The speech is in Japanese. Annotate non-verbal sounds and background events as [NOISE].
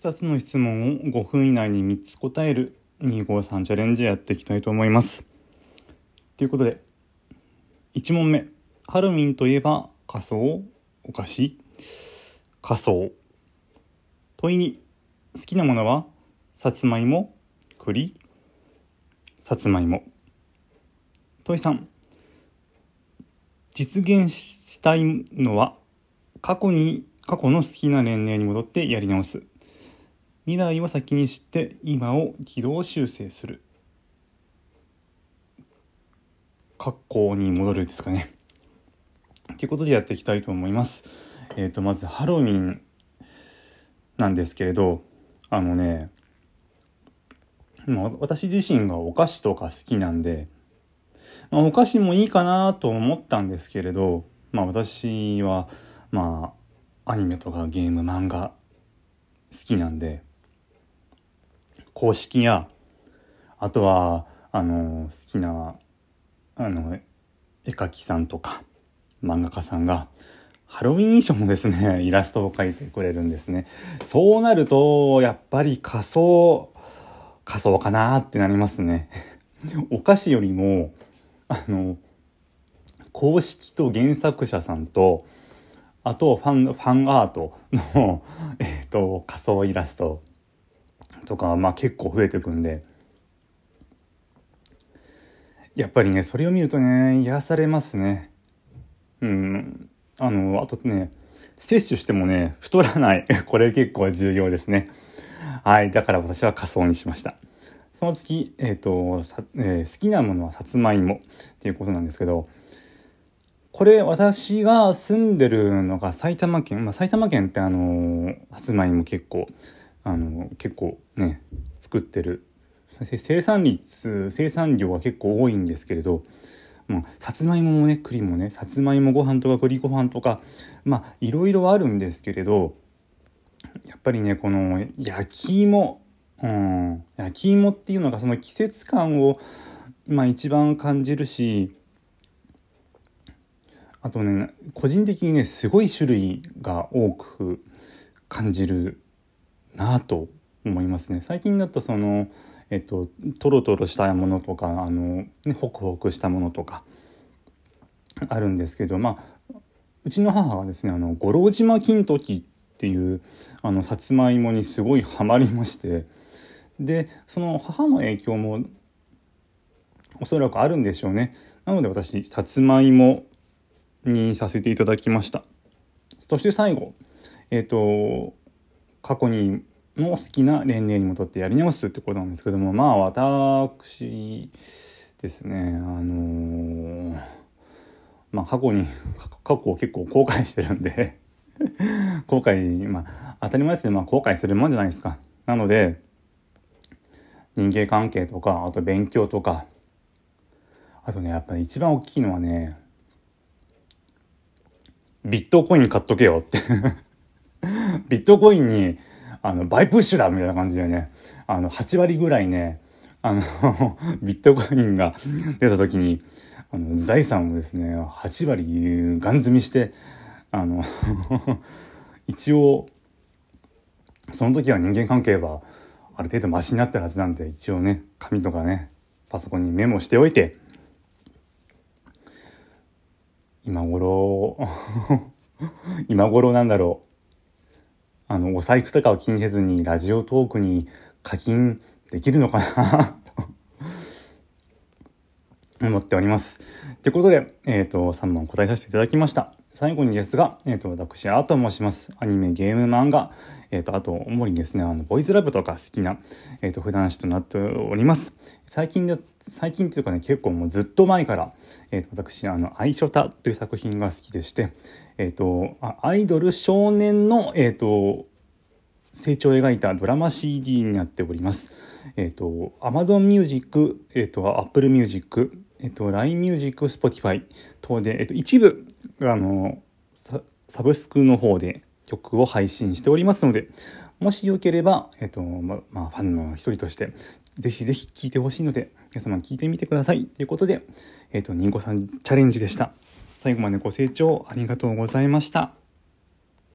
2つの質問を5分以内に3つ答える253チャレンジやっていきたいと思います。ということで、1問目。ハロウィンといえば仮装？お菓子仮装。問いに好きなものは？さつまいも？栗？さつまいも。問い3実現したいのは？過去に過去の好きな年齢に戻ってやり直す。未来を先に知って今を軌道修正する。過去に戻るですかね。ということでやっていきたいと思います。えっ、ー、とまずハロウィンなんですけれどあのね私自身がお菓子とか好きなんで、まあ、お菓子もいいかなと思ったんですけれど、まあ私は、まあ、アニメとかゲーム、漫画好きなんで、公式や、あとは、あの、好きな、あの、絵描きさんとか、漫画家さんが、ハロウィン衣装のですね、[LAUGHS] イラストを描いてくれるんですね。そうなると、やっぱり仮装、仮装かなってなりますね。[LAUGHS] お菓子よりも、あの、公式と原作者さんと、あとファン、ファンアートの、[LAUGHS] えっ、ー、と、仮装イラストとか、まあ結構増えてくんで、やっぱりね、それを見るとね、癒されますね。うん。あの、あとね、摂取してもね、太らない。[LAUGHS] これ結構重要ですね。はい。だから私は仮装にしました。その次、えっ、ー、と、えー、好きなものはさつまいもっていうことなんですけど、これ私が住んでるのが埼玉県、まあ、埼玉県ってあの、さつまいも結構、あの結構ね作ってる。生産率生産量は結構多いんですけれど、まあ、さつまいももね栗もねさつまいもご飯とか栗ご飯とかまあいろいろあるんですけれどやっぱりねこの焼き芋、うん、焼き芋っていうのがその季節感を今一番感じるしあとね個人的にねすごい種類が多く感じるなと思いますね。最近だとそのえっとトロトロしたものとかあの、ね、ホクホクしたものとかあるんですけどまあうちの母はですねあの五郎島金時っていうあのさつまいもにすごいハマりましてでその母の影響もおそらくあるんでしょうね。なので私さつまいもにさせていただきました。そして最後えっ、と過去にの好きな年齢に戻ってやり直すってことなんですけどもまあ私ですねあのー、まあ過去に [LAUGHS] 過去を結構後悔してるんで [LAUGHS] 後悔まあ当たり前ですけど、まあ、後悔するもんじゃないですか。なので人間関係とかあと勉強とかあとねやっぱり一番大きいのはねビットコイン買っとけよって。[LAUGHS] ビットコインにあの、バイプッシュだみたいな感じでね、あの、8割ぐらいね、あの [LAUGHS] ビットコインが出た時に、あの、財産をですね、8割ガン積みして、あの [LAUGHS] 一応、その時は人間関係はある程度マシになったはずなんで、一応ね、紙とかね、パソコンにメモしておいて、今頃 [LAUGHS] 今頃なんだろう。あの、お財布とかを気にせずにラジオトークに課金できるのかな？と [LAUGHS] 思っております。ということで、えっ、ー、と、3問答えさせていただきました。最後にですが、えっ、ー、と、私、アート申します。アニメ、ゲーム、漫画、えっ、ー、と、あと、主にですね、あの、ボイスラブとか好きな、えっ、と、普段師となっております。最近で、最近っていうかね、結構もうずっと前から、えっ、と、私、あの、愛書タという作品が好きでして、えっ、と、アイドル少年の、えっ、と、成長を描いたドラマ CD になっております。えっ、ー、と、Amazon Music、えっ、と、Apple Music、えっ、と、LINE Music、Spotify 等で、えっ、と、一部、あの、サブスクの方で曲を配信しておりますので、もしよければ、えっ、と、ま、まあ、ファンの一人として、ぜひぜひ聴いてほしいので、皆様聴いてみてください。ということで、えっ、と、ニンゴさんチャレンジでした。最後までご清聴ありがとうございました。